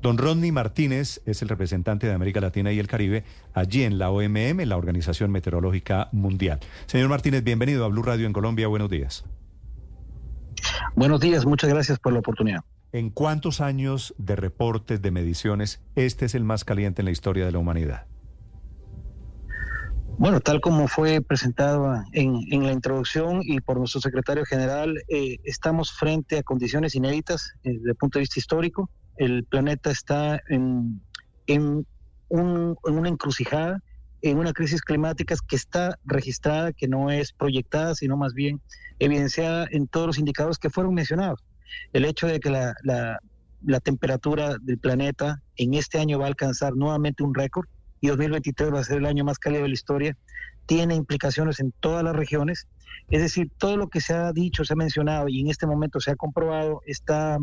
Don Rodney Martínez es el representante de América Latina y el Caribe allí en la OMM, la Organización Meteorológica Mundial. Señor Martínez, bienvenido a Blue Radio en Colombia. Buenos días. Buenos días, muchas gracias por la oportunidad. ¿En cuántos años de reportes, de mediciones, este es el más caliente en la historia de la humanidad? Bueno, tal como fue presentado en, la introducción y por nuestro secretario general, eh, estamos frente a condiciones inéditas eh, desde el punto de vista histórico. El planeta está en, en, un, en una encrucijada, en una crisis climática que está registrada, que no es proyectada, sino más bien evidenciada en todos los indicadores que fueron mencionados. El hecho de que la, la, la temperatura del planeta en este año va a alcanzar nuevamente un récord, y 2023 va a ser el año más cálido de la historia, tiene implicaciones en todas las regiones. Es decir, todo lo que se ha dicho, se ha mencionado y en este momento se ha comprobado está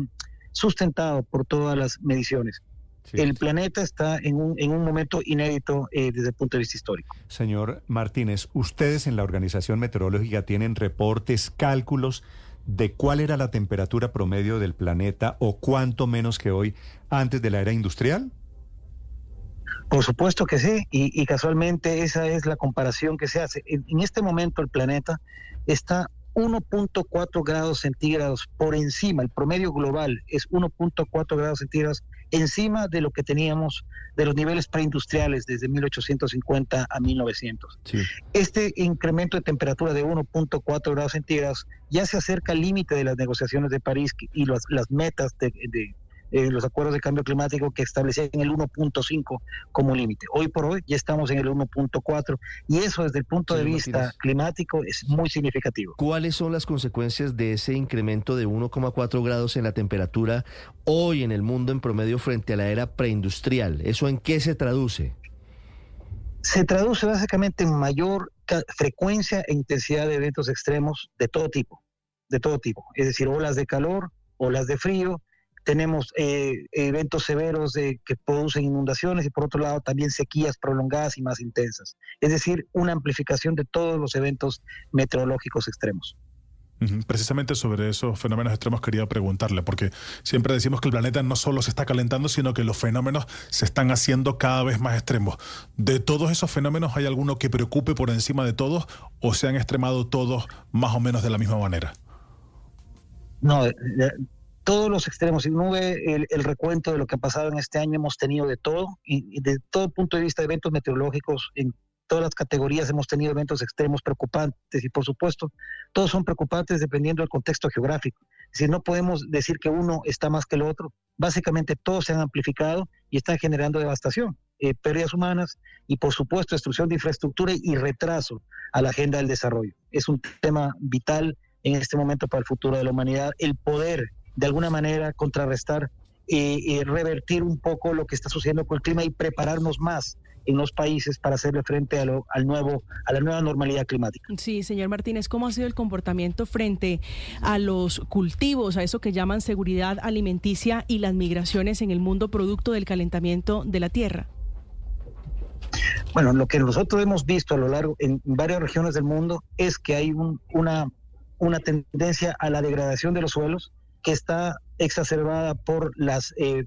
sustentado por todas las mediciones. El planeta está en un, en un momento inédito eh, desde el punto de vista histórico. Señor Martínez, ustedes en la Organización Meteorológica tienen reportes, cálculos de cuál era la temperatura promedio del planeta o cuánto menos que hoy antes de la era industrial? Por supuesto que sí, y, casualmente esa es la comparación que se hace. En, este momento el planeta está 1.4 grados centígrados por encima, el promedio global es 1.4 grados centígrados encima de lo que teníamos de los niveles preindustriales desde 1850 a 1900. Este incremento de temperatura de 1.4 grados centígrados ya se acerca al límite de las negociaciones de París y las, las metas de eh, los acuerdos de cambio climático que establecían el 1.5 como límite. Hoy por hoy ya estamos en el 1.4 y eso desde el punto de vista climático es muy significativo. ¿Cuáles son las consecuencias de ese incremento de 1,4 grados en la temperatura hoy en el mundo en promedio frente a la era preindustrial? ¿Eso en qué se traduce? Se traduce básicamente en mayor frecuencia e intensidad de eventos extremos de todo tipo, de todo tipo, es decir, olas de calor, olas de frío, tenemos eh, eventos severos de, que producen inundaciones y por otro lado también sequías prolongadas y más intensas. Es decir, una amplificación de todos los eventos meteorológicos extremos. Precisamente sobre esos fenómenos extremos quería preguntarle, porque siempre decimos que el planeta no solo se está calentando, sino que los fenómenos se están haciendo cada vez más extremos. ¿De todos esos fenómenos hay alguno que preocupe por encima de todos o se han extremado todos más o menos de la misma manera? No, todos los extremos. Si no ve el, recuento de lo que ha pasado en este año, hemos tenido de todo, y, de todo punto de vista de eventos meteorológicos, en todas las categorías hemos tenido eventos extremos preocupantes, y por supuesto, todos son preocupantes dependiendo del contexto geográfico. Si no podemos decir que uno está más que el otro, básicamente todos se han amplificado y están generando devastación, eh, pérdidas humanas y por supuesto destrucción de infraestructura y retraso a la agenda del desarrollo. Es un tema vital en este momento para el futuro de la humanidad, el poder de alguna manera contrarrestar y, revertir un poco lo que está sucediendo con el clima y prepararnos más en los países para hacerle frente a lo, al nuevo, a la nueva normalidad climática. Sí, señor Martínez, ¿cómo ha sido el comportamiento frente a los cultivos, a eso que llaman seguridad alimenticia y las migraciones en el mundo producto del calentamiento de la tierra? Bueno, lo que nosotros hemos visto a lo largo en varias regiones del mundo es que hay una, una tendencia a la degradación de los suelos, que está exacerbada por las, eh,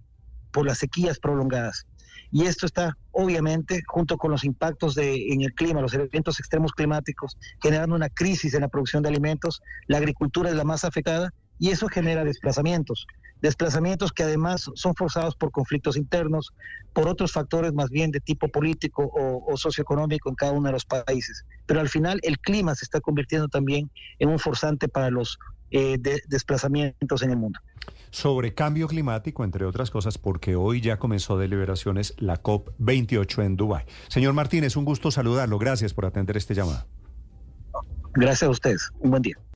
por las sequías prolongadas. Y esto está, obviamente, junto con los impactos de, en el clima, los eventos extremos climáticos, generando una crisis en la producción de alimentos. La agricultura es la más afectada y eso genera desplazamientos. Desplazamientos que además son forzados por conflictos internos, por otros factores más bien de tipo político o, socioeconómico en cada uno de los países. Pero al final el clima se está convirtiendo también en un forzante para los eh, de desplazamientos en el mundo. Sobre cambio climático, entre otras cosas, porque hoy ya comenzó deliberaciones la COP28 en Dubái. Señor Martínez, un gusto saludarlo. Gracias por atender este llamado. Gracias a ustedes. Un buen día.